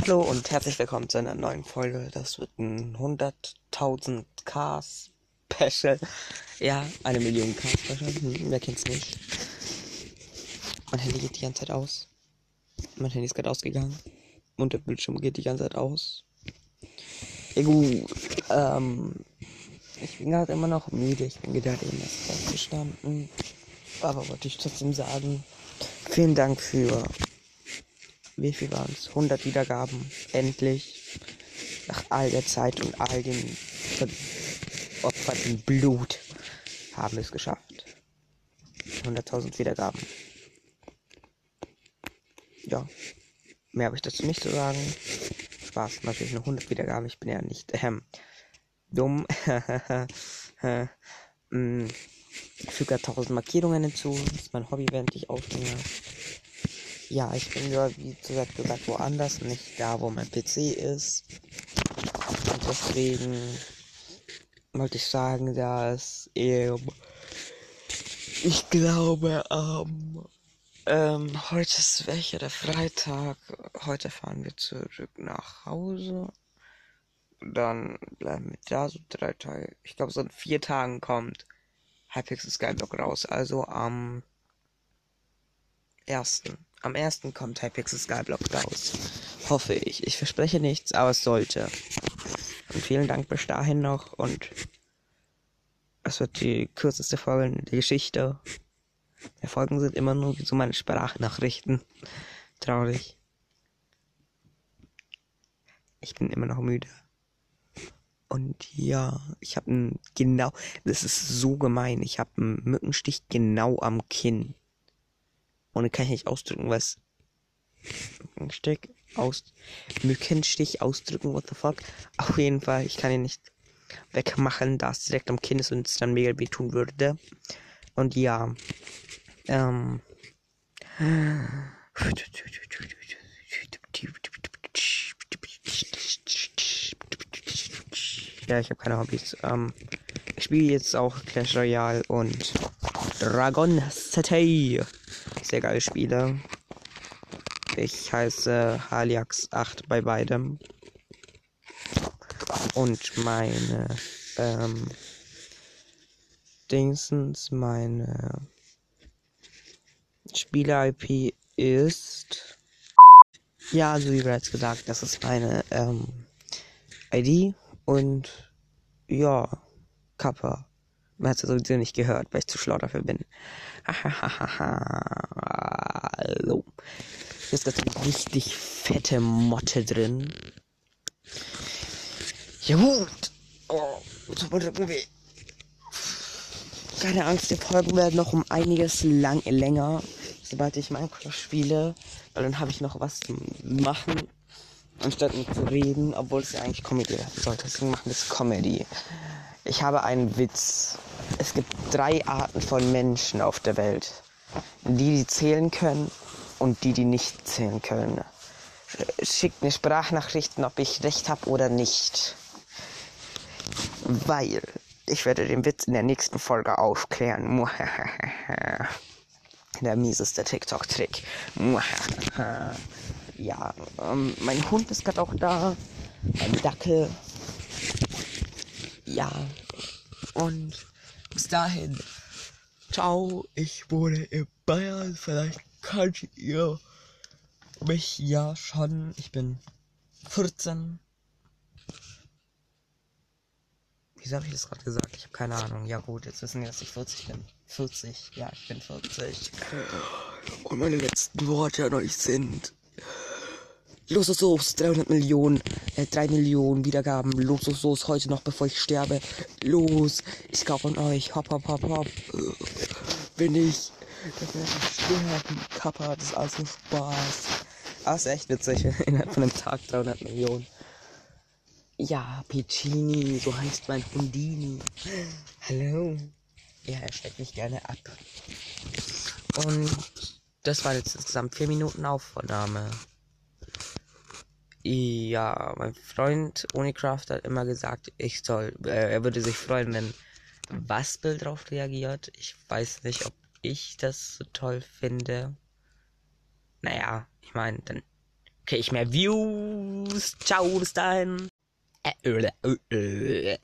Hallo und herzlich willkommen zu einer neuen Folge. Das wird ein 100.000 K Special. Ja, eine Million K Special. Hm, wer kennt's nicht? Mein Handy geht die ganze Zeit aus. Mein Handy ist gerade ausgegangen. Und der Bildschirm geht die ganze Zeit aus. Gut, ähm, ich bin gerade immer noch müde. Ich bin gerade eben erst aufgestanden. Aber wollte ich trotzdem sagen, vielen Dank für, wie viel waren es? 100 Wiedergaben. Endlich. Nach all der Zeit und all dem veropferten Blut haben wir es geschafft. 100.000 Wiedergaben. Ja. Mehr habe ich dazu nicht zu sagen. Spaß. Natürlich nur 100 Wiedergaben. Ich bin ja nicht ähm, dumm. mm, ich füge 1000 Markierungen hinzu. Das ist mein Hobby, während ich aufnehme. Ja, ich bin ja, wie gesagt, gesagt, woanders, nicht da, wo mein PC ist. Und deswegen wollte ich sagen, dass ähm, ich glaube, ähm, ähm, heute ist welcher der Freitag. Heute fahren wir zurück nach Hause. Dann bleiben wir da so drei Tage. Ich glaube, so in vier Tagen kommt Hypixel Skyblock raus. Also am ersten. Am ersten kommt Hypixel Skyblock raus. Hoffe ich. Ich verspreche nichts, aber es sollte. Und vielen Dank bis dahin noch und es wird die kürzeste Folge der Geschichte. Die Folgen sind immer nur wie so meine Sprachnachrichten. Traurig. Ich bin immer noch müde. Und ja, ich habe einen genau, das ist so gemein. Ich habe einen Mückenstich genau am Kinn. Und kann ich nicht ausdrücken, was Mückenstich aus Mückenstich ausdrücken, what the fuck? Auf jeden Fall, ich kann ihn nicht wegmachen, da es direkt am Kinn ist und es dann mega wehtun würde. Und ja, ähm. Ja, ich habe keine Hobbys. Ähm, ich spiele jetzt auch Clash Royale und Dragon City. Sehr geile Spiele. Ich heiße Haliax 8 bei beidem. Und meine ähm, Dingsens, meine Spieler-IP ist. Ja, also wie bereits gesagt, das ist meine ähm, ID und ja, Kappa. Man hat es sowieso nicht gehört, weil ich zu schlau dafür bin. Hallo. Hier ist gerade eine richtig fette Motte drin. Ja gut. Oh, mal drücken weh. Keine Angst, die Folgen werden noch um einiges lang länger, sobald ich Minecraft spiele. Weil dann habe ich noch was zu machen anstatt mit zu reden, obwohl es ja eigentlich Comedy werden sollte. Deswegen machen wir es Comedy. Ich habe einen Witz. Es gibt drei Arten von Menschen auf der Welt. Die, die zählen können und die, die nicht zählen können. Schickt mir Sprachnachrichten, ob ich recht habe oder nicht. Weil ich werde den Witz in der nächsten Folge aufklären. Der mieseste TikTok-Trick. Ja, ähm, mein Hund ist gerade auch da. Mein Dackel. Ja. Und bis dahin. Ciao, ich wohne in Bayern. Vielleicht kennt ihr mich ja schon. Ich bin 14. Wieso habe ich das gerade gesagt? Ich habe keine Ahnung. Ja gut, jetzt wissen wir, dass ich 40 bin. 40. Ja, ich bin 40. Und meine letzten Worte an euch sind. Los, los, los, 300 Millionen, äh, 3 Millionen Wiedergaben. Los, los, los, heute noch, bevor ich sterbe. Los, ich kaufe von euch. Hopp, hopp, hopp, hopp. Wenn ich, dann werde ich sterben. Kappa, das ist alles nur Spaß. Aber ist echt witzig, innerhalb von einem Tag 300 Millionen. Ja, Piccini, so heißt mein Hundini. Hallo. Ja, er steckt mich gerne ab. Und das war jetzt insgesamt 4 Minuten Aufnahme. Ja, mein Freund Unicraft hat immer gesagt, ich soll, äh, er würde sich freuen, wenn Waspel drauf reagiert. Ich weiß nicht, ob ich das so toll finde. naja, ich meine, dann kriege ich mehr Views. Ciao, bis dahin. Äh, äh, äh, äh.